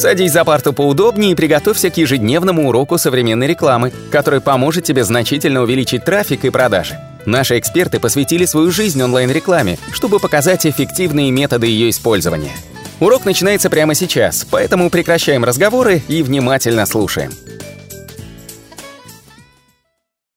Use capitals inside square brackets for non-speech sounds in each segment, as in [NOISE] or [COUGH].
Садись за парту поудобнее и приготовься к ежедневному уроку современной рекламы, который поможет тебе значительно увеличить трафик и продажи. Наши эксперты посвятили свою жизнь онлайн-рекламе, чтобы показать эффективные методы ее использования. Урок начинается прямо сейчас, поэтому прекращаем разговоры и внимательно слушаем.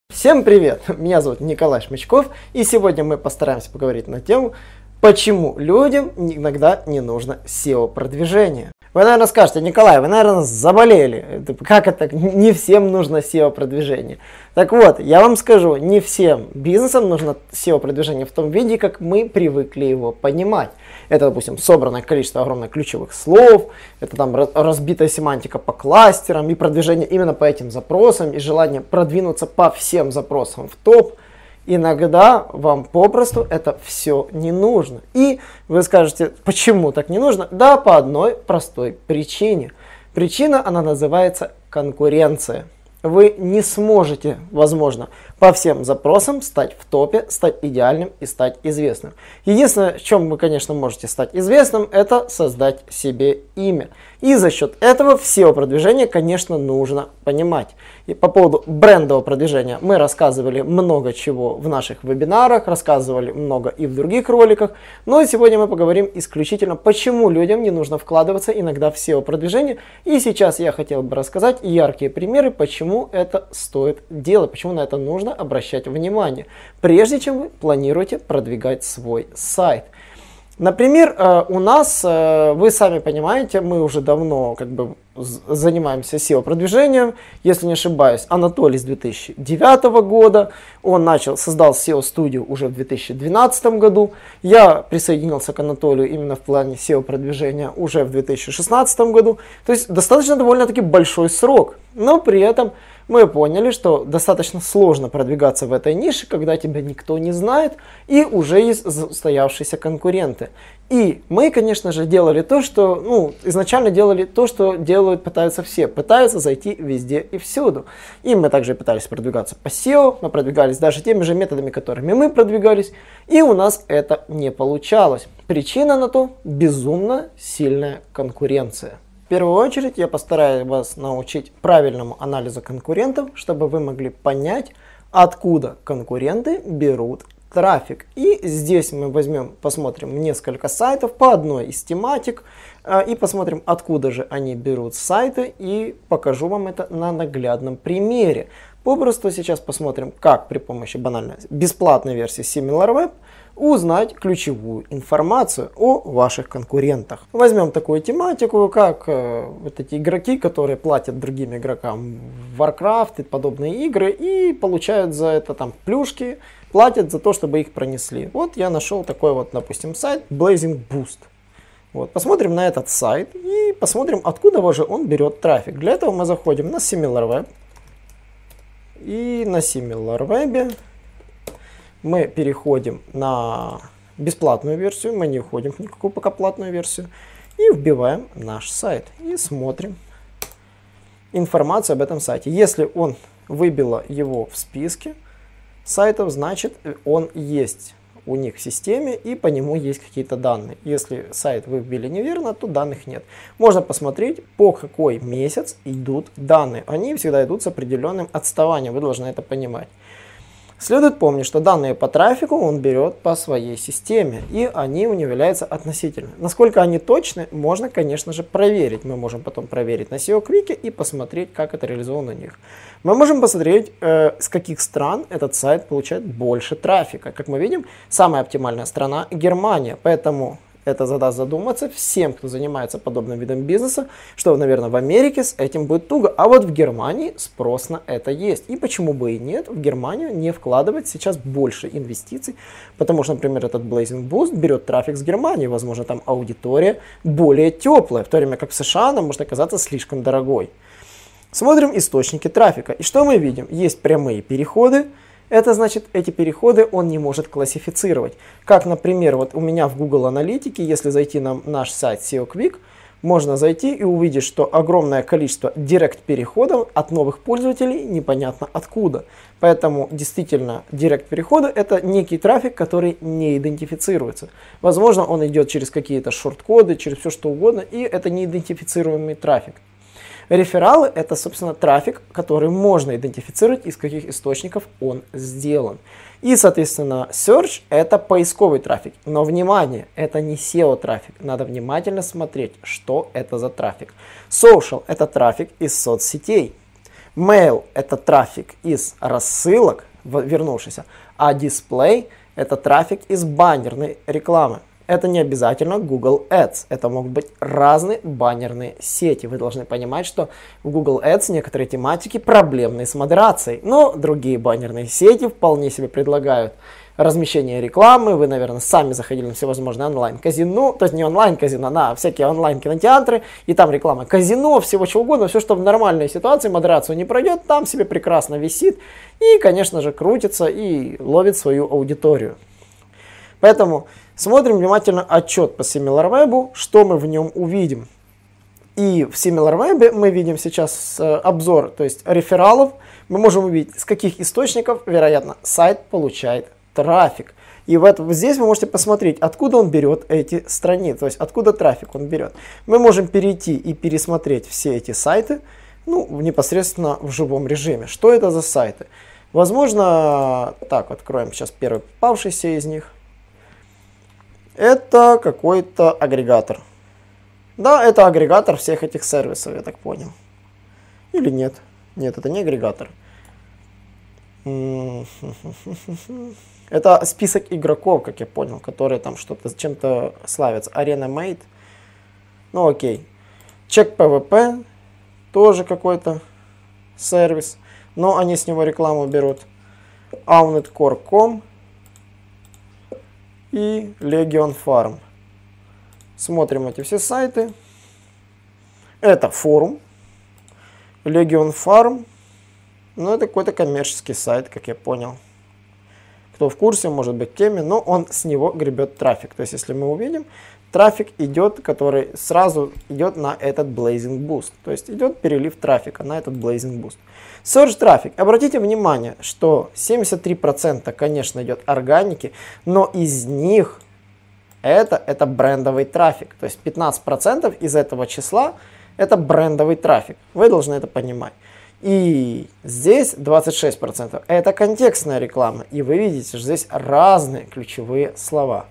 Всем привет! Меня зовут Николай Шмычков, и сегодня мы постараемся поговорить на тему, почему людям иногда не нужно SEO-продвижение. Вы, наверное, скажете, Николай, вы, наверное, заболели. Как это? Не всем нужно SEO-продвижение. Так вот, я вам скажу, не всем бизнесам нужно SEO-продвижение в том виде, как мы привыкли его понимать. Это, допустим, собранное количество огромных ключевых слов, это там разбитая семантика по кластерам и продвижение именно по этим запросам и желание продвинуться по всем запросам в топ – Иногда вам попросту это все не нужно. И вы скажете, почему так не нужно? Да, по одной простой причине. Причина, она называется конкуренция. Вы не сможете, возможно, по всем запросам стать в топе, стать идеальным и стать известным. Единственное, в чем вы, конечно, можете стать известным, это создать себе имя. И за счет этого SEO продвижение, конечно, нужно понимать. И по поводу брендового продвижения мы рассказывали много чего в наших вебинарах, рассказывали много и в других роликах. Но сегодня мы поговорим исключительно, почему людям не нужно вкладываться иногда в SEO продвижение. И сейчас я хотел бы рассказать яркие примеры, почему это стоит делать, почему на это нужно обращать внимание, прежде чем вы планируете продвигать свой сайт. Например, э, у нас, э, вы сами понимаете, мы уже давно как бы занимаемся SEO-продвижением. Если не ошибаюсь, Анатолий с 2009 года. Он начал, создал SEO-студию уже в 2012 году. Я присоединился к Анатолию именно в плане SEO-продвижения уже в 2016 году. То есть достаточно довольно-таки большой срок. Но при этом мы поняли, что достаточно сложно продвигаться в этой нише, когда тебя никто не знает и уже есть устоявшиеся конкуренты. И мы, конечно же, делали то, что, ну, изначально делали то, что делают, пытаются все. Пытаются зайти везде и всюду. И мы также пытались продвигаться по SEO, мы продвигались даже теми же методами, которыми мы продвигались, и у нас это не получалось. Причина на то – безумно сильная конкуренция первую очередь я постараюсь вас научить правильному анализу конкурентов, чтобы вы могли понять, откуда конкуренты берут трафик. И здесь мы возьмем, посмотрим несколько сайтов по одной из тематик э, и посмотрим, откуда же они берут сайты и покажу вам это на наглядном примере. Попросту сейчас посмотрим, как при помощи банальной бесплатной версии SimilarWeb узнать ключевую информацию о ваших конкурентах. Возьмем такую тематику, как э, вот эти игроки, которые платят другим игрокам в Warcraft и подобные игры и получают за это там плюшки, платят за то, чтобы их пронесли. Вот я нашел такой вот, допустим, сайт Blazing Boost. Вот, посмотрим на этот сайт и посмотрим, откуда же он берет трафик. Для этого мы заходим на SimilarWeb. И на SimilarWeb мы переходим на бесплатную версию, мы не входим в никакую пока платную версию, и вбиваем наш сайт и смотрим информацию об этом сайте. Если он выбило его в списке сайтов, значит он есть у них в системе и по нему есть какие-то данные. Если сайт вы вбили неверно, то данных нет. Можно посмотреть, по какой месяц идут данные. Они всегда идут с определенным отставанием, вы должны это понимать. Следует помнить, что данные по трафику он берет по своей системе, и они у него являются относительно. Насколько они точны, можно, конечно же, проверить. Мы можем потом проверить на SEO Quick и посмотреть, как это реализовано у них. Мы можем посмотреть, э, с каких стран этот сайт получает больше трафика. Как мы видим, самая оптимальная страна Германия, поэтому это задаст задуматься всем, кто занимается подобным видом бизнеса, что, наверное, в Америке с этим будет туго, а вот в Германии спрос на это есть. И почему бы и нет, в Германию не вкладывать сейчас больше инвестиций, потому что, например, этот Blazing Boost берет трафик с Германии, возможно, там аудитория более теплая, в то время как в США она может оказаться слишком дорогой. Смотрим источники трафика. И что мы видим? Есть прямые переходы, это значит, эти переходы он не может классифицировать. Как, например, вот у меня в Google Аналитике, если зайти на наш сайт SEO Quick, можно зайти и увидеть, что огромное количество директ-переходов от новых пользователей непонятно откуда. Поэтому действительно директ-переходы это некий трафик, который не идентифицируется. Возможно, он идет через какие-то шорт-коды, через все что угодно, и это неидентифицируемый трафик. Рефералы – это, собственно, трафик, который можно идентифицировать, из каких источников он сделан. И, соответственно, search – это поисковый трафик. Но, внимание, это не SEO трафик. Надо внимательно смотреть, что это за трафик. Social – это трафик из соцсетей. Mail – это трафик из рассылок, вернувшийся. А display – это трафик из баннерной рекламы. Это не обязательно Google Ads. Это могут быть разные баннерные сети. Вы должны понимать, что в Google Ads некоторые тематики проблемные с модерацией. Но другие баннерные сети вполне себе предлагают размещение рекламы. Вы, наверное, сами заходили на всевозможные онлайн-казино. То есть не онлайн-казино, на всякие онлайн-кинотеатры. И там реклама казино, всего чего угодно. Все, что в нормальной ситуации модерацию не пройдет, там себе прекрасно висит. И, конечно же, крутится и ловит свою аудиторию. Поэтому смотрим внимательно отчет по SimilarWeb, что мы в нем увидим. И в SimilarWeb мы видим сейчас э, обзор, то есть рефералов. Мы можем увидеть, с каких источников, вероятно, сайт получает трафик. И в этом, здесь вы можете посмотреть, откуда он берет эти страницы, то есть откуда трафик он берет. Мы можем перейти и пересмотреть все эти сайты, ну, непосредственно в живом режиме. Что это за сайты? Возможно, так, откроем сейчас первый попавшийся из них. Это какой-то агрегатор. Да, это агрегатор всех этих сервисов, я так понял. Или нет? Нет, это не агрегатор. Это список игроков, как я понял, которые там что-то чем-то славятся. Arena Mate. Ну окей. Чек PvP. Тоже какой-то сервис. Но они с него рекламу берут. Aunetcore.com и Legion Farm. Смотрим эти все сайты. Это форум. Legion Farm. Ну, это какой-то коммерческий сайт, как я понял. Кто в курсе, может быть, теме, но он с него гребет трафик. То есть, если мы увидим, трафик идет, который сразу идет на этот Blazing Boost. То есть, идет перелив трафика на этот Blazing Boost. Search трафик. Обратите внимание, что 73% конечно идет органики, но из них это, это брендовый трафик. То есть 15% из этого числа это брендовый трафик. Вы должны это понимать. И здесь 26% это контекстная реклама. И вы видите, что здесь разные ключевые слова.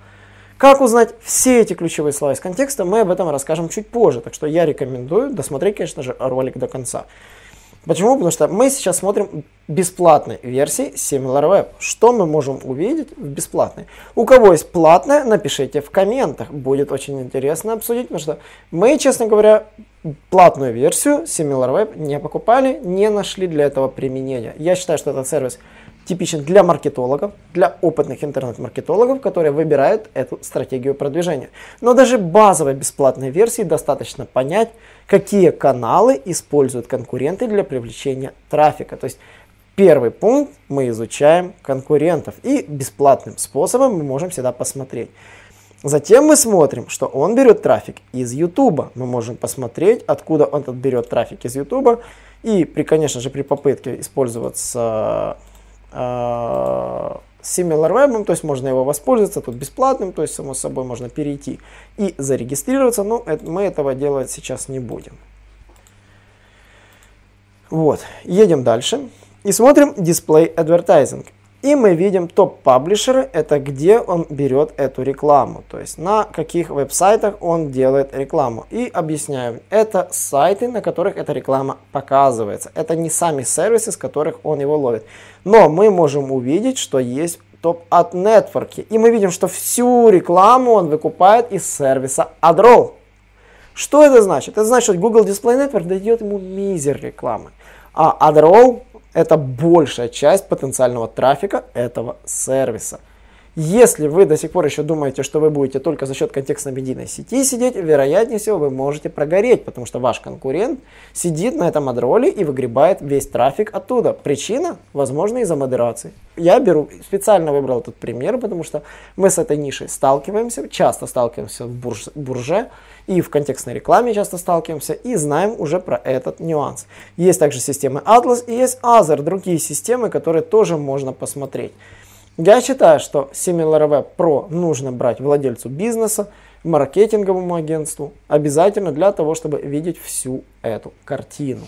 Как узнать все эти ключевые слова из контекста, мы об этом расскажем чуть позже. Так что я рекомендую досмотреть, конечно же, ролик до конца. Почему? Потому что мы сейчас смотрим бесплатной версии SimilarWeb. Что мы можем увидеть в бесплатной? У кого есть платная, напишите в комментах. Будет очень интересно обсудить, потому что мы, честно говоря, платную версию SimilarWeb не покупали, не нашли для этого применения. Я считаю, что этот сервис типичен для маркетологов, для опытных интернет-маркетологов, которые выбирают эту стратегию продвижения. Но даже базовой бесплатной версии достаточно понять, какие каналы используют конкуренты для привлечения трафика. То есть первый пункт мы изучаем конкурентов и бесплатным способом мы можем всегда посмотреть. Затем мы смотрим, что он берет трафик из YouTube. Мы можем посмотреть, откуда он берет трафик из YouTube. И, при, конечно же, при попытке использоваться Э, SimilarWeb, то есть можно его воспользоваться, тут бесплатным, то есть само собой можно перейти и зарегистрироваться, но это, мы этого делать сейчас не будем. Вот, едем дальше и смотрим Display Advertising. И мы видим топ-паблишеры, это где он берет эту рекламу, то есть на каких веб-сайтах он делает рекламу. И объясняем, это сайты, на которых эта реклама показывается. Это не сами сервисы, с которых он его ловит. Но мы можем увидеть, что есть топ от нетворки. И мы видим, что всю рекламу он выкупает из сервиса AdRoll. Что это значит? Это значит, что Google Display Network дает ему мизер рекламы. А AdRoll это большая часть потенциального трафика этого сервиса. Если вы до сих пор еще думаете, что вы будете только за счет контекстно-медийной сети сидеть, вероятнее всего вы можете прогореть, потому что ваш конкурент сидит на этом адроле и выгребает весь трафик оттуда. Причина, возможно, из-за модерации. Я беру, специально выбрал этот пример, потому что мы с этой нишей сталкиваемся, часто сталкиваемся в бурж, бурже и в контекстной рекламе часто сталкиваемся и знаем уже про этот нюанс. Есть также системы Atlas и есть Other, другие системы, которые тоже можно посмотреть. Я считаю, что SimilarWeb Pro нужно брать владельцу бизнеса, маркетинговому агентству, обязательно для того, чтобы видеть всю эту картину.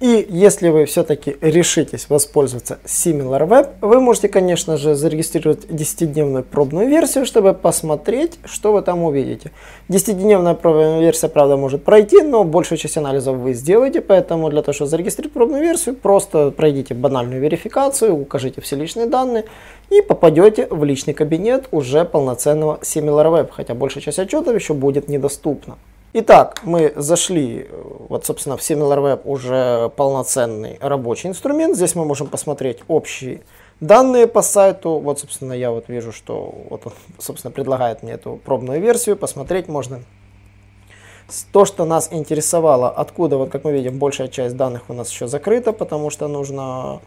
И если вы все-таки решитесь воспользоваться SimilarWeb, вы можете, конечно же, зарегистрировать 10-дневную пробную версию, чтобы посмотреть, что вы там увидите. 10-дневная пробная версия, правда, может пройти, но большую часть анализов вы сделаете, поэтому для того, чтобы зарегистрировать пробную версию, просто пройдите банальную верификацию, укажите все личные данные и попадете в личный кабинет уже полноценного SimilarWeb, хотя большая часть отчетов еще будет недоступна. Итак, мы зашли, вот, собственно, в SimilarWeb уже полноценный рабочий инструмент. Здесь мы можем посмотреть общие данные по сайту. Вот, собственно, я вот вижу, что вот он, собственно, предлагает мне эту пробную версию. Посмотреть можно. То, что нас интересовало, откуда, вот как мы видим, большая часть данных у нас еще закрыта, потому что нужно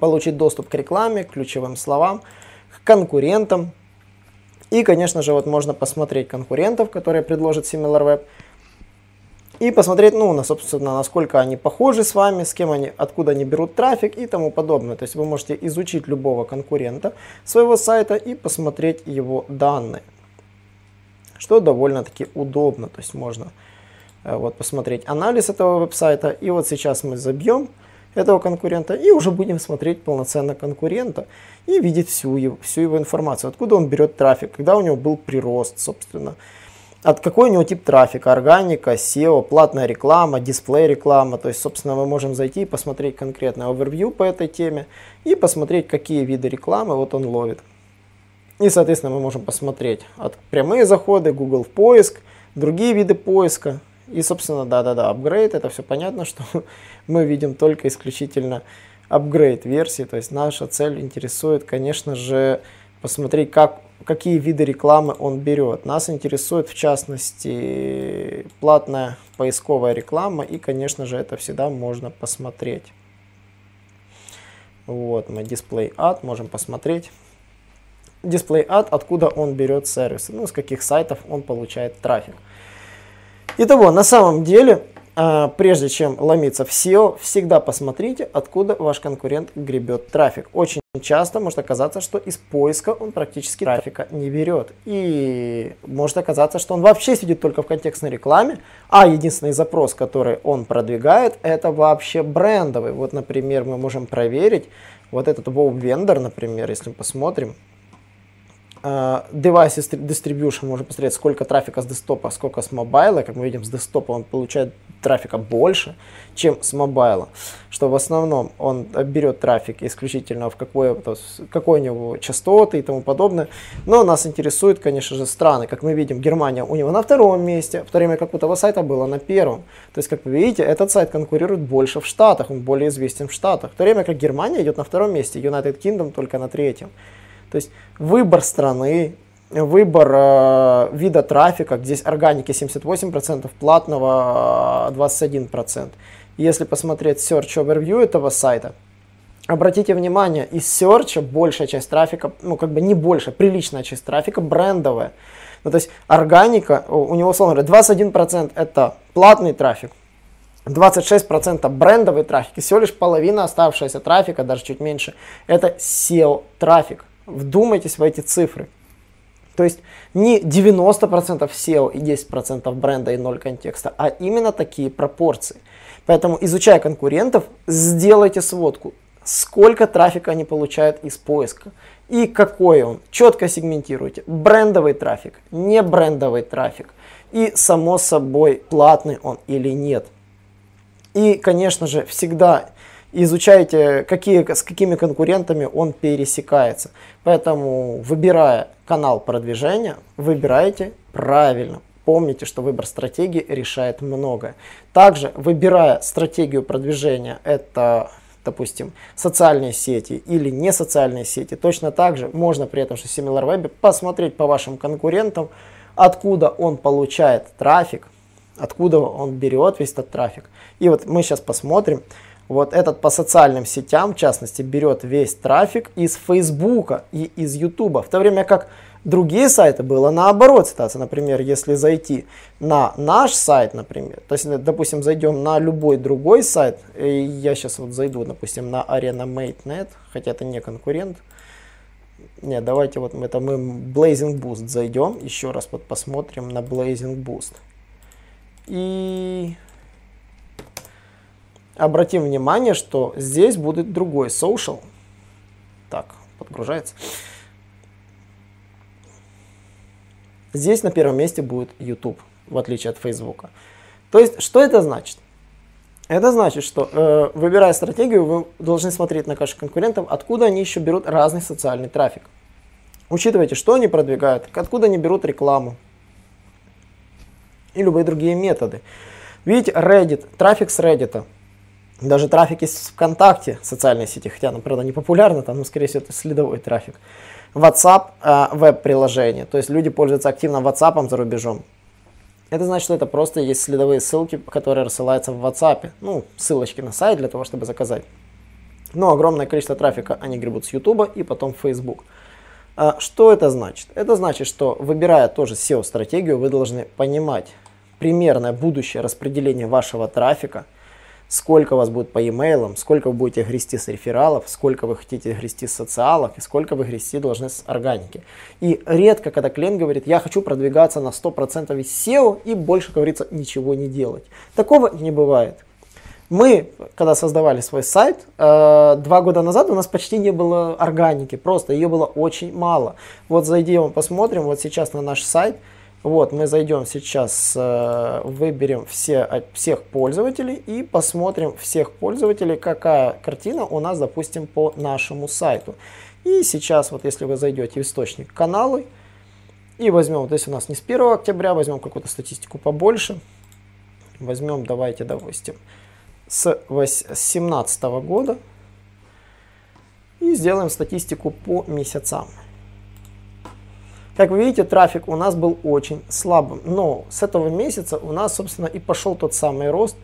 получить доступ к рекламе, к ключевым словам, к конкурентам, и, конечно же, вот можно посмотреть конкурентов, которые предложат SimilarWeb. И посмотреть, ну, на, собственно, насколько они похожи с вами, с кем они, откуда они берут трафик и тому подобное. То есть вы можете изучить любого конкурента своего сайта и посмотреть его данные. Что довольно-таки удобно. То есть можно э, вот посмотреть анализ этого веб-сайта. И вот сейчас мы забьем этого конкурента и уже будем смотреть полноценно конкурента и видеть всю его, всю его информацию, откуда он берет трафик, когда у него был прирост, собственно, от какой у него тип трафика, органика, SEO, платная реклама, дисплей реклама. То есть, собственно, мы можем зайти и посмотреть конкретный овервью по этой теме и посмотреть, какие виды рекламы вот он ловит. И, соответственно, мы можем посмотреть от прямые заходы, Google поиск, другие виды поиска, и, собственно, да-да-да, апгрейд, это все понятно, [LAUGHS] что мы видим только исключительно апгрейд версии, то есть наша цель интересует, конечно же, посмотреть, как, какие виды рекламы он берет. Нас интересует, в частности, платная поисковая реклама, и, конечно же, это всегда можно посмотреть. Вот, мы дисплей ad можем посмотреть. Дисплей ad, откуда он берет сервисы, ну, с каких сайтов он получает трафик. Итого, на самом деле, а, прежде чем ломиться в SEO, всегда посмотрите, откуда ваш конкурент гребет трафик. Очень часто может оказаться, что из поиска он практически трафика не берет. И может оказаться, что он вообще сидит только в контекстной рекламе, а единственный запрос, который он продвигает, это вообще брендовый. Вот, например, мы можем проверить вот этот Wow Vendor, например, если мы посмотрим, Uh, device distribution можно посмотреть, сколько трафика с десктопа, сколько с mobile а. Как мы видим, с десктопа он получает трафика больше, чем с mobile а. Что в основном он берет трафик исключительно в какой, какой у него частоты и тому подобное. Но нас интересуют, конечно же, страны. Как мы видим, Германия у него на втором месте, в то время как у того сайта было на первом. То есть, как вы видите, этот сайт конкурирует больше в Штатах, он более известен в Штатах. В то время как Германия идет на втором месте, United Kingdom только на третьем. То есть выбор страны, выбор э, вида трафика, здесь органики 78%, платного 21%. Э, Если посмотреть Search Overview этого сайта, обратите внимание, из Search большая часть трафика, ну как бы не больше, приличная часть трафика брендовая. Ну, то есть органика, у него, условно говоря, 21% это платный трафик, 26% брендовый трафик, и всего лишь половина оставшегося трафика, даже чуть меньше, это SEO трафик. Вдумайтесь в эти цифры. То есть не 90% SEO и 10% бренда и 0 контекста, а именно такие пропорции. Поэтому, изучая конкурентов, сделайте сводку, сколько трафика они получают из поиска и какой он. Четко сегментируйте. Брендовый трафик, не брендовый трафик. И, само собой, платный он или нет. И, конечно же, всегда изучайте, какие, с какими конкурентами он пересекается. Поэтому, выбирая канал продвижения, выбирайте правильно. Помните, что выбор стратегии решает многое. Также, выбирая стратегию продвижения, это допустим, социальные сети или не социальные сети, точно так же можно при этом же SimilarWeb посмотреть по вашим конкурентам, откуда он получает трафик, откуда он берет весь этот трафик. И вот мы сейчас посмотрим, вот этот по социальным сетям, в частности, берет весь трафик из Фейсбука и из Ютуба, в то время как другие сайты было наоборот ситуация. Например, если зайти на наш сайт, например, то есть, допустим, зайдем на любой другой сайт, и я сейчас вот зайду, допустим, на Arena Mate.net, хотя это не конкурент, нет, давайте вот это мы Blazing Boost зайдем, еще раз вот посмотрим на Blazing Boost. И обратим внимание, что здесь будет другой social. Так, подгружается. Здесь на первом месте будет YouTube, в отличие от Facebook. То есть, что это значит? Это значит, что э, выбирая стратегию, вы должны смотреть на ваших конкурентов, откуда они еще берут разный социальный трафик. Учитывайте, что они продвигают, откуда они берут рекламу и любые другие методы. Видите, Reddit, трафик с Reddit, даже трафик из ВКонтакте, социальной сети, хотя она, правда, не популярна, там, но, скорее всего, это следовой трафик. WhatsApp э, веб-приложение, то есть люди пользуются активно WhatsApp за рубежом. Это значит, что это просто есть следовые ссылки, которые рассылаются в WhatsApp. Ну, ссылочки на сайт для того, чтобы заказать. Но огромное количество трафика они гребут с YouTube и потом Facebook. А что это значит? Это значит, что выбирая тоже SEO-стратегию, вы должны понимать примерное будущее распределение вашего трафика – сколько у вас будет по e-mail, сколько вы будете грести с рефералов, сколько вы хотите грести с социалов и сколько вы грести должны с органики. И редко, когда клиент говорит, я хочу продвигаться на 100% из SEO и больше, говорится, ничего не делать. Такого не бывает. Мы, когда создавали свой сайт, э, два года назад у нас почти не было органики, просто ее было очень мало. Вот зайдем, посмотрим, вот сейчас на наш сайт – вот, мы зайдем сейчас, э, выберем все, всех пользователей и посмотрим всех пользователей, какая картина у нас, допустим, по нашему сайту. И сейчас, вот если вы зайдете в источник каналы и возьмем, вот если у нас не с 1 октября, возьмем какую-то статистику побольше, возьмем, давайте, допустим, с 2017 года и сделаем статистику по месяцам. Как вы видите, трафик у нас был очень слабым, но с этого месяца у нас, собственно, и пошел тот самый рост.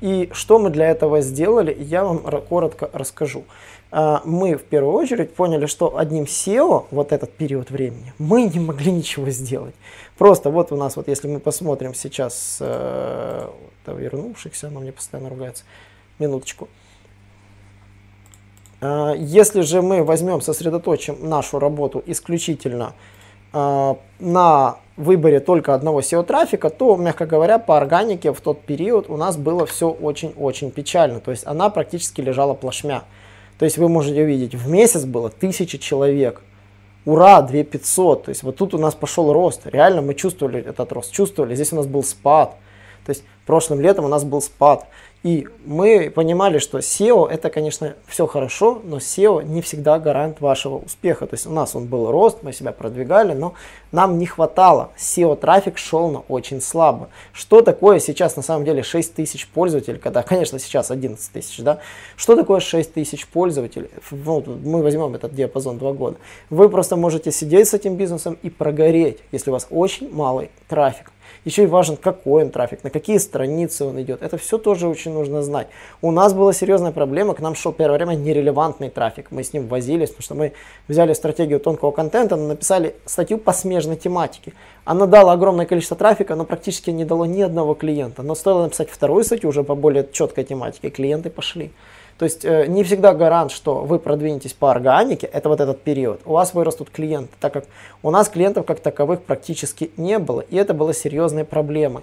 И что мы для этого сделали, я вам коротко расскажу. А, мы в первую очередь поняли, что одним SEO вот этот период времени мы не могли ничего сделать. Просто вот у нас, вот если мы посмотрим сейчас, э, вернувшихся, но мне постоянно ругается, минуточку. А, если же мы возьмем, сосредоточим нашу работу исключительно на выборе только одного SEO-трафика, то, мягко говоря, по органике в тот период у нас было все очень-очень печально. То есть она практически лежала плашмя. То есть вы можете увидеть, в месяц было тысячи человек. Ура, 2500. То есть вот тут у нас пошел рост. Реально мы чувствовали этот рост, чувствовали. Здесь у нас был спад. То есть прошлым летом у нас был спад. И мы понимали, что SEO это, конечно, все хорошо, но SEO не всегда гарант вашего успеха. То есть у нас он был рост, мы себя продвигали, но нам не хватало. SEO трафик шел на очень слабо. Что такое сейчас на самом деле 6 тысяч пользователей, когда, конечно, сейчас 11 тысяч, да? Что такое 6 тысяч пользователей? Ну, мы возьмем этот диапазон 2 года. Вы просто можете сидеть с этим бизнесом и прогореть, если у вас очень малый трафик. Еще и важен, какой он трафик, на какие страницы он идет. Это все тоже очень нужно знать. У нас была серьезная проблема, к нам шел первое время нерелевантный трафик. Мы с ним возились, потому что мы взяли стратегию тонкого контента, написали статью по смежной тематике. Она дала огромное количество трафика, но практически не дало ни одного клиента. Но стоило написать вторую статью уже по более четкой тематике, клиенты пошли. То есть э, не всегда гарант, что вы продвинетесь по органике, это вот этот период, у вас вырастут клиенты, так как у нас клиентов как таковых практически не было, и это было серьезной проблемой.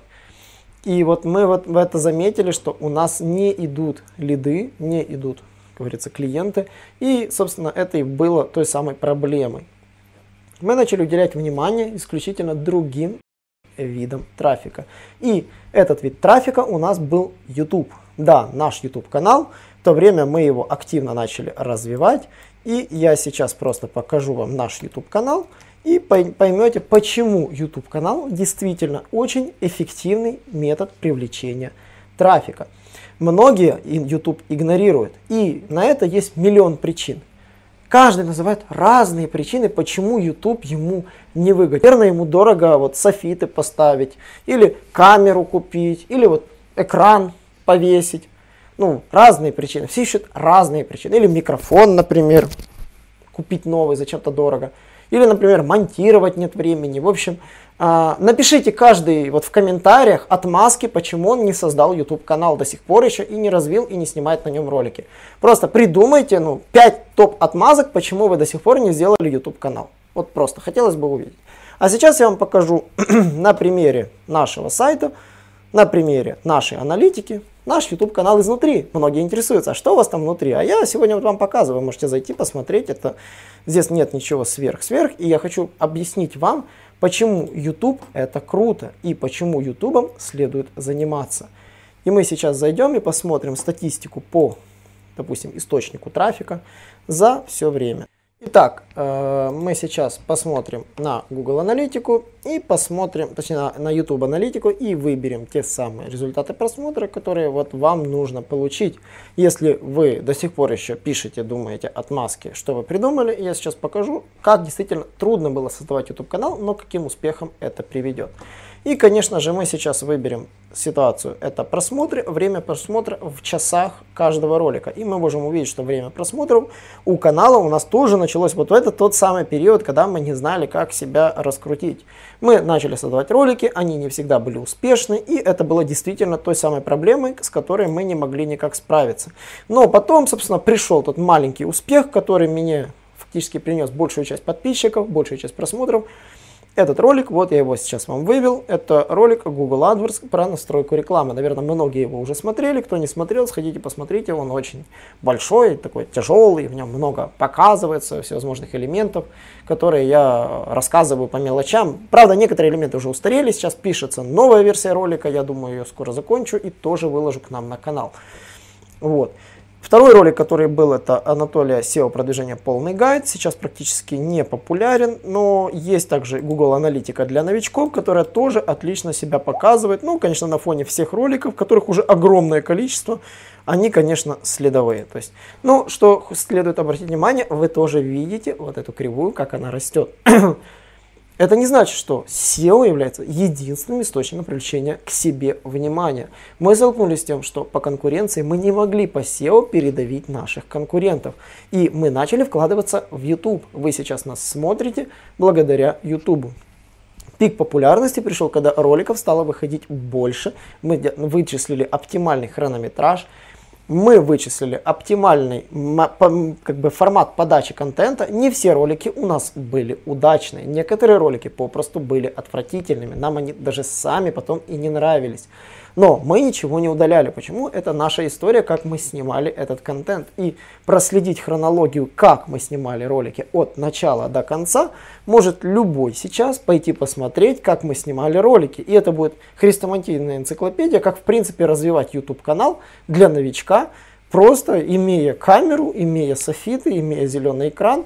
И вот мы вот в это заметили, что у нас не идут лиды, не идут, как говорится, клиенты, и, собственно, это и было той самой проблемой. Мы начали уделять внимание исключительно другим видам трафика. И этот вид трафика у нас был YouTube. Да, наш YouTube канал, в то время мы его активно начали развивать. И я сейчас просто покажу вам наш YouTube канал и поймете, почему YouTube канал действительно очень эффективный метод привлечения трафика. Многие YouTube игнорируют. И на это есть миллион причин. Каждый называет разные причины, почему YouTube ему не выгоден. Наверное, ему дорого вот софиты поставить, или камеру купить, или вот экран повесить. Ну, разные причины. Все ищут разные причины. Или микрофон, например, купить новый зачем-то дорого. Или, например, монтировать нет времени. В общем, а, напишите каждый вот в комментариях отмазки, почему он не создал YouTube канал до сих пор еще и не развил и не снимает на нем ролики. Просто придумайте, ну, 5 топ отмазок, почему вы до сих пор не сделали YouTube канал. Вот просто хотелось бы увидеть. А сейчас я вам покажу [CLEARS THROAT] на примере нашего сайта, на примере нашей аналитики, наш YouTube канал изнутри. Многие интересуются, а что у вас там внутри? А я сегодня вот вам показываю, можете зайти посмотреть. Это здесь нет ничего сверх-сверх. И я хочу объяснить вам, почему YouTube это круто и почему YouTube следует заниматься. И мы сейчас зайдем и посмотрим статистику по, допустим, источнику трафика за все время. Итак, э, мы сейчас посмотрим на Google аналитику и посмотрим, точнее на, YouTube аналитику и выберем те самые результаты просмотра, которые вот вам нужно получить. Если вы до сих пор еще пишете, думаете отмазки, что вы придумали, я сейчас покажу, как действительно трудно было создавать YouTube канал, но каким успехом это приведет. И, конечно же, мы сейчас выберем ситуацию. Это просмотры, время просмотра в часах каждого ролика. И мы можем увидеть, что время просмотров у канала у нас тоже началось вот в этот тот самый период, когда мы не знали, как себя раскрутить. Мы начали создавать ролики, они не всегда были успешны, и это было действительно той самой проблемой, с которой мы не могли никак справиться. Но потом, собственно, пришел тот маленький успех, который мне фактически принес большую часть подписчиков, большую часть просмотров. Этот ролик, вот я его сейчас вам вывел, это ролик Google AdWords про настройку рекламы. Наверное, многие его уже смотрели, кто не смотрел, сходите посмотрите, он очень большой, такой тяжелый, в нем много показывается, всевозможных элементов, которые я рассказываю по мелочам. Правда, некоторые элементы уже устарели, сейчас пишется новая версия ролика, я думаю, ее скоро закончу и тоже выложу к нам на канал. Вот. Второй ролик, который был, это Анатолия SEO продвижения полный гайд. Сейчас практически не популярен, но есть также Google аналитика для новичков, которая тоже отлично себя показывает. Ну, конечно, на фоне всех роликов, которых уже огромное количество, они, конечно, следовые. То есть, ну, что следует обратить внимание, вы тоже видите вот эту кривую, как она растет. [CLEARS THROAT] Это не значит, что SEO является единственным источником привлечения к себе внимания. Мы столкнулись с тем, что по конкуренции мы не могли по SEO передавить наших конкурентов. И мы начали вкладываться в YouTube. Вы сейчас нас смотрите благодаря YouTube. Пик популярности пришел, когда роликов стало выходить больше. Мы вычислили оптимальный хронометраж, мы вычислили оптимальный как бы, формат подачи контента. Не все ролики у нас были удачные. Некоторые ролики попросту были отвратительными. Нам они даже сами потом и не нравились. Но мы ничего не удаляли. Почему? Это наша история, как мы снимали этот контент. И проследить хронологию, как мы снимали ролики от начала до конца, может любой сейчас пойти посмотреть, как мы снимали ролики. И это будет хрестоматийная энциклопедия, как в принципе развивать YouTube канал для новичка, просто имея камеру, имея софиты, имея зеленый экран,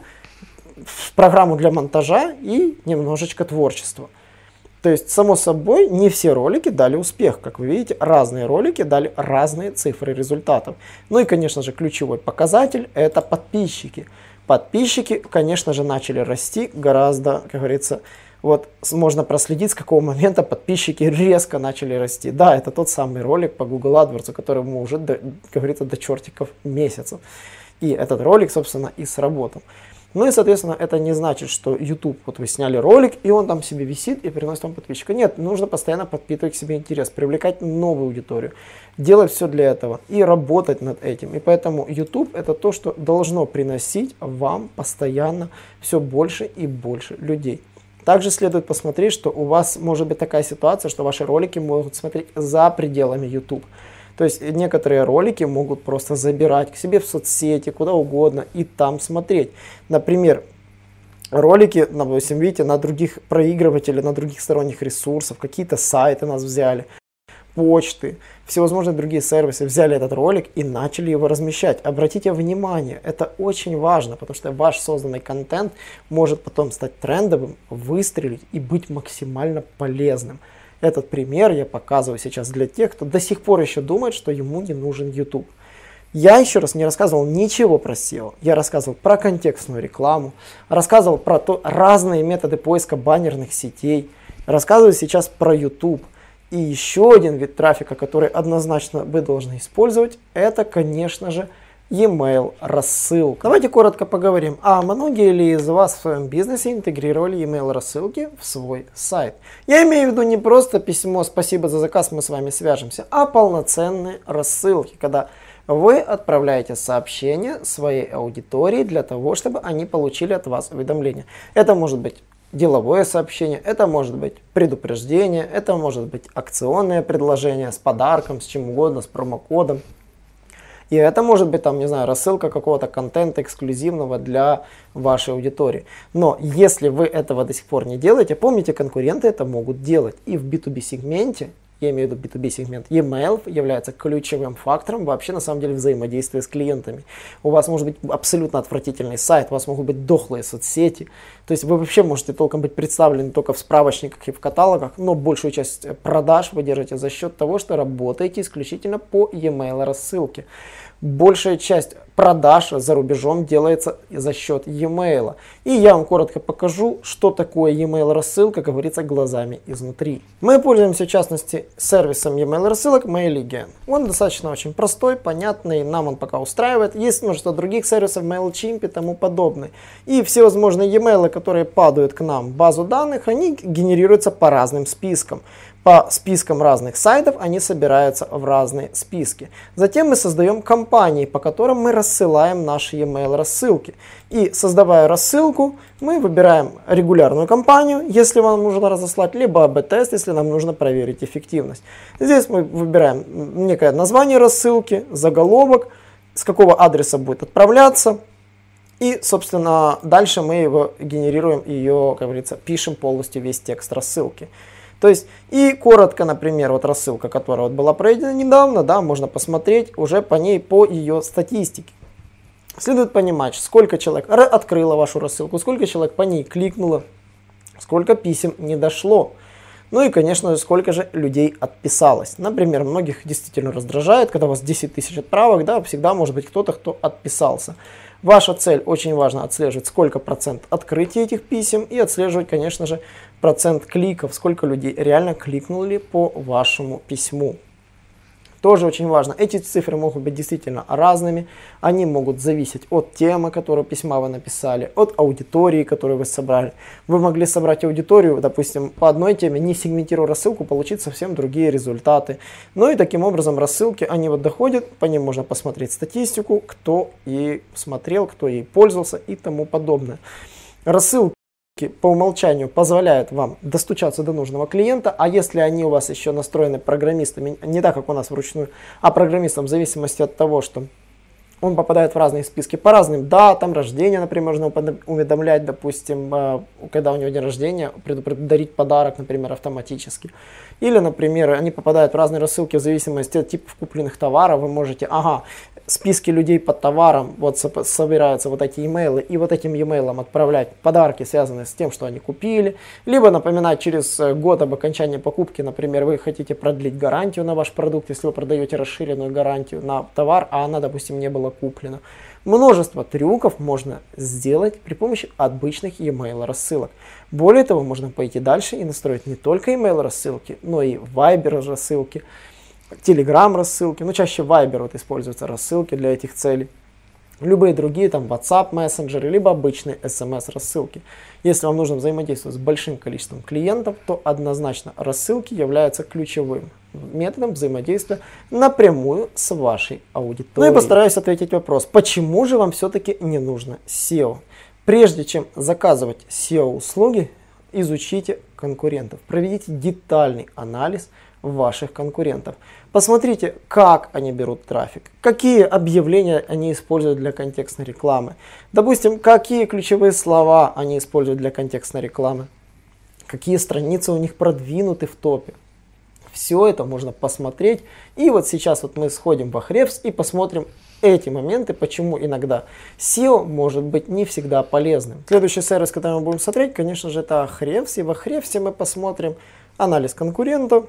программу для монтажа и немножечко творчества. То есть, само собой, не все ролики дали успех. Как вы видите, разные ролики дали разные цифры результатов. Ну и, конечно же, ключевой показатель – это подписчики. Подписчики, конечно же, начали расти гораздо, как говорится, вот можно проследить, с какого момента подписчики резко начали расти. Да, это тот самый ролик по Google AdWords, которому уже, как говорится, до чертиков месяцев. И этот ролик, собственно, и сработал. Ну и, соответственно, это не значит, что YouTube, вот вы сняли ролик, и он там себе висит и приносит вам подписчика. Нет, нужно постоянно подпитывать к себе интерес, привлекать новую аудиторию, делать все для этого и работать над этим. И поэтому YouTube это то, что должно приносить вам постоянно все больше и больше людей. Также следует посмотреть, что у вас может быть такая ситуация, что ваши ролики могут смотреть за пределами YouTube. То есть некоторые ролики могут просто забирать к себе в соцсети, куда угодно и там смотреть. Например, ролики, допустим, видите, на других проигрывателях, на других сторонних ресурсов, какие-то сайты нас взяли, почты, всевозможные другие сервисы взяли этот ролик и начали его размещать. Обратите внимание, это очень важно, потому что ваш созданный контент может потом стать трендовым, выстрелить и быть максимально полезным. Этот пример я показываю сейчас для тех, кто до сих пор еще думает, что ему не нужен YouTube. Я еще раз не рассказывал ничего про SEO. Я рассказывал про контекстную рекламу, рассказывал про то, разные методы поиска баннерных сетей, рассказываю сейчас про YouTube. И еще один вид трафика, который однозначно вы должны использовать, это, конечно же, e-mail рассылка. Давайте коротко поговорим, а многие ли из вас в своем бизнесе интегрировали e-mail рассылки в свой сайт? Я имею в виду не просто письмо «Спасибо за заказ, мы с вами свяжемся», а полноценные рассылки, когда вы отправляете сообщение своей аудитории для того, чтобы они получили от вас уведомление. Это может быть деловое сообщение, это может быть предупреждение, это может быть акционное предложение с подарком, с чем угодно, с промокодом. И это может быть, там, не знаю, рассылка какого-то контента эксклюзивного для вашей аудитории. Но если вы этого до сих пор не делаете, помните, конкуренты это могут делать. И в B2B сегменте я имею в виду B2B сегмент, e-mail является ключевым фактором вообще на самом деле взаимодействия с клиентами. У вас может быть абсолютно отвратительный сайт, у вас могут быть дохлые соцсети, то есть вы вообще можете толком быть представлены только в справочниках и в каталогах, но большую часть продаж вы держите за счет того, что работаете исключительно по e-mail рассылке большая часть продаж за рубежом делается за счет e-mail. И я вам коротко покажу, что такое e-mail рассылка, как говорится, глазами изнутри. Мы пользуемся, в частности, сервисом e-mail рассылок MailIgen. Он достаточно очень простой, понятный, нам он пока устраивает. Есть множество других сервисов, MailChimp и тому подобное. И все возможные e-mail, которые падают к нам в базу данных, они генерируются по разным спискам по спискам разных сайтов, они собираются в разные списки. Затем мы создаем компании, по которым мы рассылаем наши e-mail рассылки. И создавая рассылку, мы выбираем регулярную компанию, если вам нужно разослать, либо АБ-тест, если нам нужно проверить эффективность. Здесь мы выбираем некое название рассылки, заголовок, с какого адреса будет отправляться, и, собственно, дальше мы его генерируем, ее, как говорится, пишем полностью весь текст рассылки. То есть, и коротко, например, вот рассылка, которая вот была проведена недавно, да, можно посмотреть уже по ней, по ее статистике. Следует понимать, сколько человек открыло вашу рассылку, сколько человек по ней кликнуло, сколько писем не дошло. Ну и, конечно, сколько же людей отписалось. Например, многих действительно раздражает, когда у вас 10 тысяч отправок, да, всегда может быть кто-то, кто отписался. Ваша цель очень важно отслеживать, сколько процент открытия этих писем и отслеживать, конечно же, процент кликов, сколько людей реально кликнули по вашему письму. Тоже очень важно. Эти цифры могут быть действительно разными. Они могут зависеть от темы, которую письма вы написали, от аудитории, которую вы собрали. Вы могли собрать аудиторию, допустим, по одной теме, не сегментируя рассылку, получить совсем другие результаты. Ну и таким образом рассылки, они вот доходят, по ним можно посмотреть статистику, кто и смотрел, кто ей пользовался и тому подобное. Рассылки по умолчанию позволяют вам достучаться до нужного клиента, а если они у вас еще настроены программистами, не так, как у нас вручную, а программистом в зависимости от того, что он попадает в разные списки по разным датам рождения, например, можно уведомлять, допустим, э, когда у него день рождения, предупредить подарок, например, автоматически. Или, например, они попадают в разные рассылки в зависимости от типов купленных товаров. Вы можете, ага, списки людей под товаром, вот собираются вот эти имейлы, и вот этим e-mail отправлять подарки, связанные с тем, что они купили, либо напоминать через э, год об окончании покупки, например, вы хотите продлить гарантию на ваш продукт, если вы продаете расширенную гарантию на товар, а она, допустим, не была куплена. Множество трюков можно сделать при помощи обычных e-mail рассылок. Более того, можно пойти дальше и настроить не только email рассылки, но и Viber рассылки, Telegram рассылки, ну чаще Viber вот используются рассылки для этих целей. Любые другие там WhatsApp мессенджеры, либо обычные SMS рассылки. Если вам нужно взаимодействовать с большим количеством клиентов, то однозначно рассылки являются ключевым методом взаимодействия напрямую с вашей аудиторией. Ну и постараюсь ответить вопрос, почему же вам все-таки не нужно SEO? Прежде чем заказывать SEO-услуги, изучите конкурентов, проведите детальный анализ ваших конкурентов. Посмотрите, как они берут трафик, какие объявления они используют для контекстной рекламы. Допустим, какие ключевые слова они используют для контекстной рекламы, какие страницы у них продвинуты в топе. Все это можно посмотреть. И вот сейчас вот мы сходим в Ahrefs и посмотрим эти моменты, почему иногда SEO может быть не всегда полезным. Следующий сервис, который мы будем смотреть, конечно же, это Ahrefs. И в Ahrefs мы посмотрим анализ конкурентов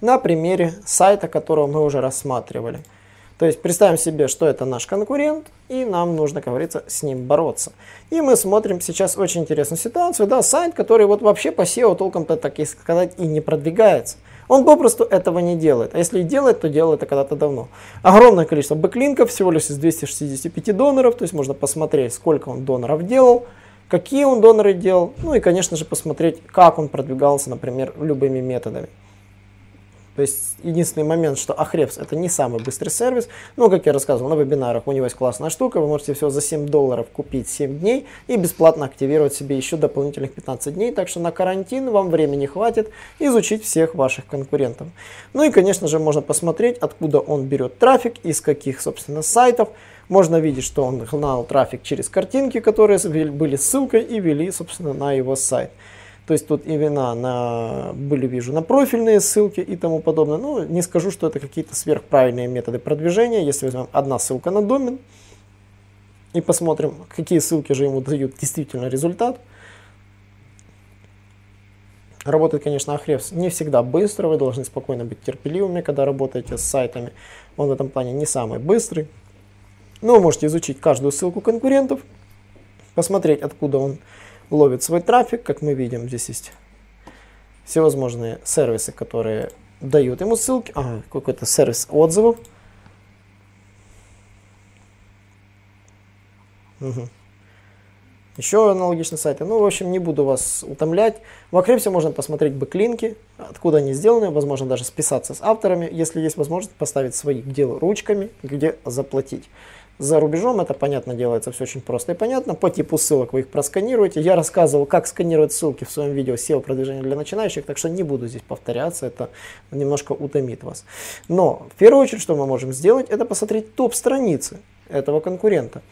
на примере сайта, которого мы уже рассматривали. То есть представим себе, что это наш конкурент, и нам нужно, как говорится, с ним бороться. И мы смотрим сейчас очень интересную ситуацию, да, сайт, который вот вообще по SEO толком-то, так и сказать, и не продвигается. Он попросту этого не делает. А если и делает, то делает это когда-то давно. Огромное количество бэклинков, всего лишь из 265 доноров, то есть можно посмотреть, сколько он доноров делал, какие он доноры делал, ну и, конечно же, посмотреть, как он продвигался, например, любыми методами. То есть единственный момент, что Ahrefs это не самый быстрый сервис, но как я рассказывал на вебинарах, у него есть классная штука, вы можете все за 7 долларов купить 7 дней и бесплатно активировать себе еще дополнительных 15 дней, так что на карантин вам времени хватит изучить всех ваших конкурентов. Ну и конечно же можно посмотреть, откуда он берет трафик, из каких собственно сайтов, можно видеть, что он гнал трафик через картинки, которые были ссылкой и вели собственно на его сайт. То есть тут имена на, были, вижу, на профильные ссылки и тому подобное. Ну, не скажу, что это какие-то сверхправильные методы продвижения. Если возьмем одна ссылка на домен и посмотрим, какие ссылки же ему дают действительно результат. Работает, конечно, Ahrefs не всегда быстро, вы должны спокойно быть терпеливыми, когда работаете с сайтами. Он в этом плане не самый быстрый. Но вы можете изучить каждую ссылку конкурентов, посмотреть, откуда он ловит свой трафик, как мы видим, здесь есть всевозможные сервисы, которые дают ему ссылки, ага, какой-то сервис отзывов. Угу. Еще аналогичные сайты. Ну, в общем, не буду вас утомлять. В Акрепсе можно посмотреть бэклинки, откуда они сделаны, возможно, даже списаться с авторами, если есть возможность поставить свои, где ручками, где заплатить. За рубежом это, понятно, делается все очень просто и понятно. По типу ссылок вы их просканируете. Я рассказывал, как сканировать ссылки в своем видео SEO продвижения для начинающих, так что не буду здесь повторяться, это немножко утомит вас. Но в первую очередь, что мы можем сделать, это посмотреть топ-страницы этого конкурента.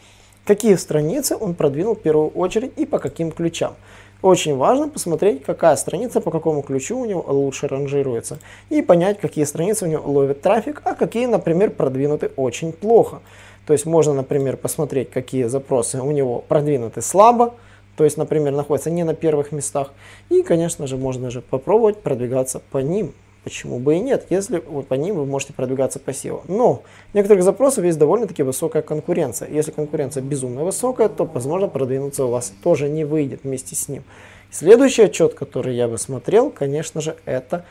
Какие страницы он продвинул в первую очередь и по каким ключам. Очень важно посмотреть, какая страница по какому ключу у него лучше ранжируется. И понять, какие страницы у него ловят трафик, а какие, например, продвинуты очень плохо. То есть можно, например, посмотреть, какие запросы у него продвинуты слабо, то есть, например, находятся не на первых местах. И, конечно же, можно же попробовать продвигаться по ним. Почему бы и нет, если вот по ним вы можете продвигаться по SEO. Но в некоторых запросах есть довольно-таки высокая конкуренция. Если конкуренция безумно высокая, то, возможно, продвинуться у вас тоже не выйдет вместе с ним. Следующий отчет, который я бы смотрел, конечно же, это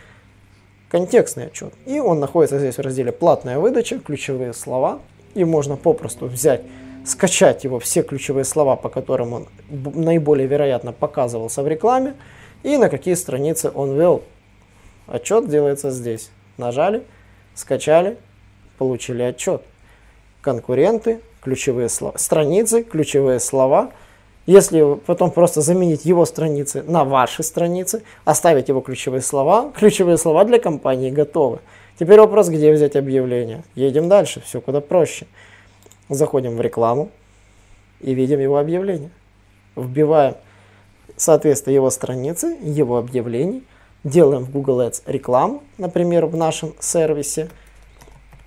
контекстный отчет. И он находится здесь в разделе «Платная выдача», ключевые слова и можно попросту взять, скачать его все ключевые слова, по которым он наиболее вероятно показывался в рекламе, и на какие страницы он вел. Отчет делается здесь. Нажали, скачали, получили отчет. Конкуренты, ключевые слова, страницы, ключевые слова. Если потом просто заменить его страницы на ваши страницы, оставить его ключевые слова, ключевые слова для компании готовы. Теперь вопрос, где взять объявление. Едем дальше, все куда проще. Заходим в рекламу и видим его объявление. Вбиваем соответствие его страницы, его объявлений. Делаем в Google Ads рекламу, например, в нашем сервисе.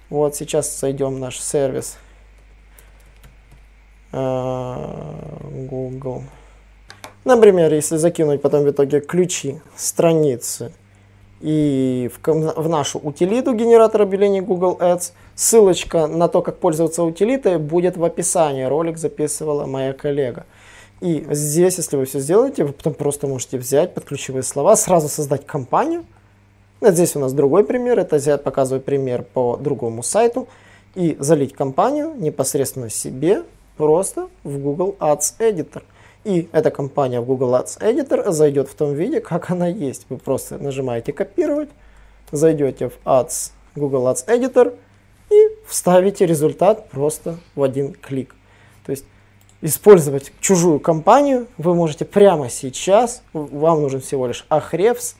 Вот сейчас зайдем в наш сервис а, Google. Например, если закинуть потом в итоге ключи страницы и в, в нашу утилиту генератор объявлений Google Ads. Ссылочка на то, как пользоваться утилитой, будет в описании. Ролик записывала моя коллега. И здесь, если вы все сделаете, вы потом просто можете взять под ключевые слова, сразу создать компанию. Вот здесь у нас другой пример. Это я показываю пример по другому сайту. И залить компанию непосредственно себе просто в Google Ads Editor. И эта компания в Google Ads Editor зайдет в том виде, как она есть. Вы просто нажимаете копировать, зайдете в Ads, Google Ads Editor и вставите результат просто в один клик. Использовать чужую компанию вы можете прямо сейчас. Вам нужен всего лишь Ahrefs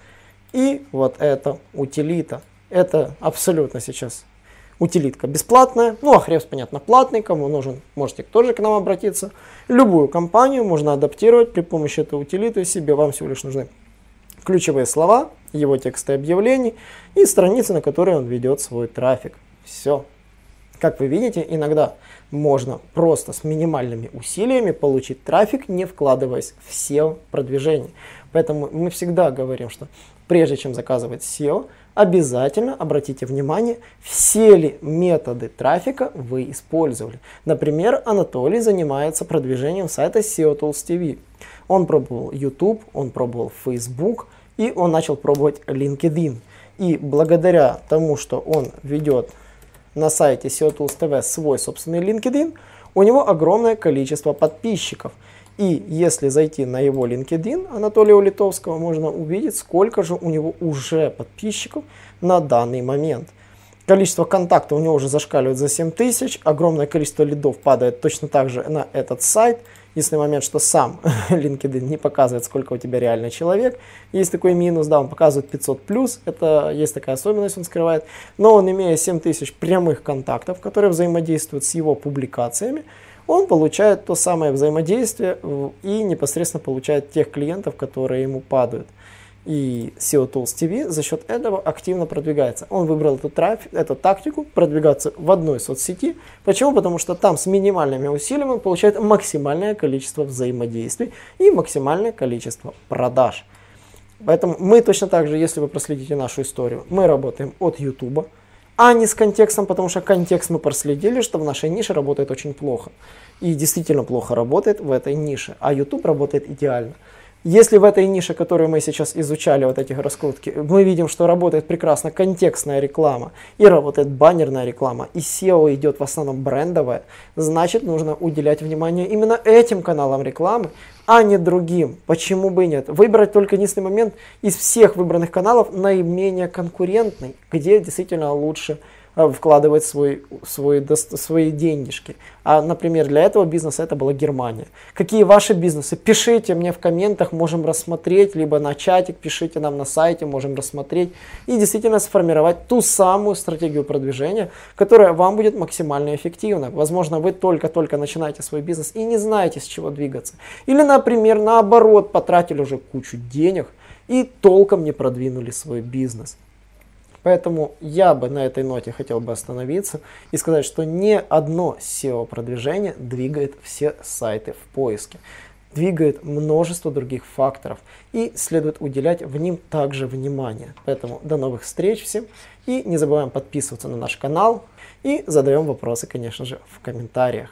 и вот эта утилита. Это абсолютно сейчас утилитка бесплатная, ну Хребс, понятно, платный, кому нужен, можете тоже к нам обратиться. Любую компанию можно адаптировать при помощи этой утилиты себе, вам всего лишь нужны ключевые слова, его тексты объявлений и страницы, на которые он ведет свой трафик. Все. Как вы видите, иногда можно просто с минимальными усилиями получить трафик, не вкладываясь в SEO продвижение. Поэтому мы всегда говорим, что прежде чем заказывать SEO, обязательно обратите внимание, все ли методы трафика вы использовали. Например, Анатолий занимается продвижением сайта SEO Tools TV. Он пробовал YouTube, он пробовал Facebook и он начал пробовать LinkedIn. И благодаря тому, что он ведет на сайте SEO Tools TV свой собственный LinkedIn, у него огромное количество подписчиков – и если зайти на его LinkedIn Анатолия Улитовского, можно увидеть, сколько же у него уже подписчиков на данный момент. Количество контактов у него уже зашкаливает за 7 тысяч, огромное количество лидов падает точно так же на этот сайт. Если момент, что сам [LAUGHS] LinkedIn не показывает, сколько у тебя реально человек. Есть такой минус, да, он показывает 500 плюс, это есть такая особенность, он скрывает. Но он, имея 7 тысяч прямых контактов, которые взаимодействуют с его публикациями, он получает то самое взаимодействие и непосредственно получает тех клиентов, которые ему падают. И SEO Tools TV за счет этого активно продвигается. Он выбрал эту, трафик, эту тактику продвигаться в одной соцсети. Почему? Потому что там с минимальными усилиями получает максимальное количество взаимодействий и максимальное количество продаж. Поэтому мы точно так же, если вы проследите нашу историю, мы работаем от YouTube, а не с контекстом, потому что контекст мы проследили, что в нашей нише работает очень плохо. И действительно плохо работает в этой нише, а YouTube работает идеально. Если в этой нише, которую мы сейчас изучали, вот этих раскрутки, мы видим, что работает прекрасно контекстная реклама и работает баннерная реклама, и SEO идет в основном брендовая, значит нужно уделять внимание именно этим каналам рекламы, а не другим. Почему бы и нет? Выбрать только единственный момент из всех выбранных каналов наименее конкурентный, где действительно лучше вкладывать свой, свой, свои денежки. А, например, для этого бизнеса это была Германия. Какие ваши бизнесы? Пишите мне в комментах, можем рассмотреть, либо на чатик, пишите нам на сайте, можем рассмотреть и действительно сформировать ту самую стратегию продвижения, которая вам будет максимально эффективна. Возможно, вы только-только начинаете свой бизнес и не знаете, с чего двигаться. Или, например, наоборот, потратили уже кучу денег и толком не продвинули свой бизнес. Поэтому я бы на этой ноте хотел бы остановиться и сказать, что ни одно SEO-продвижение двигает все сайты в поиске. Двигает множество других факторов и следует уделять в ним также внимание. Поэтому до новых встреч всем и не забываем подписываться на наш канал и задаем вопросы, конечно же, в комментариях.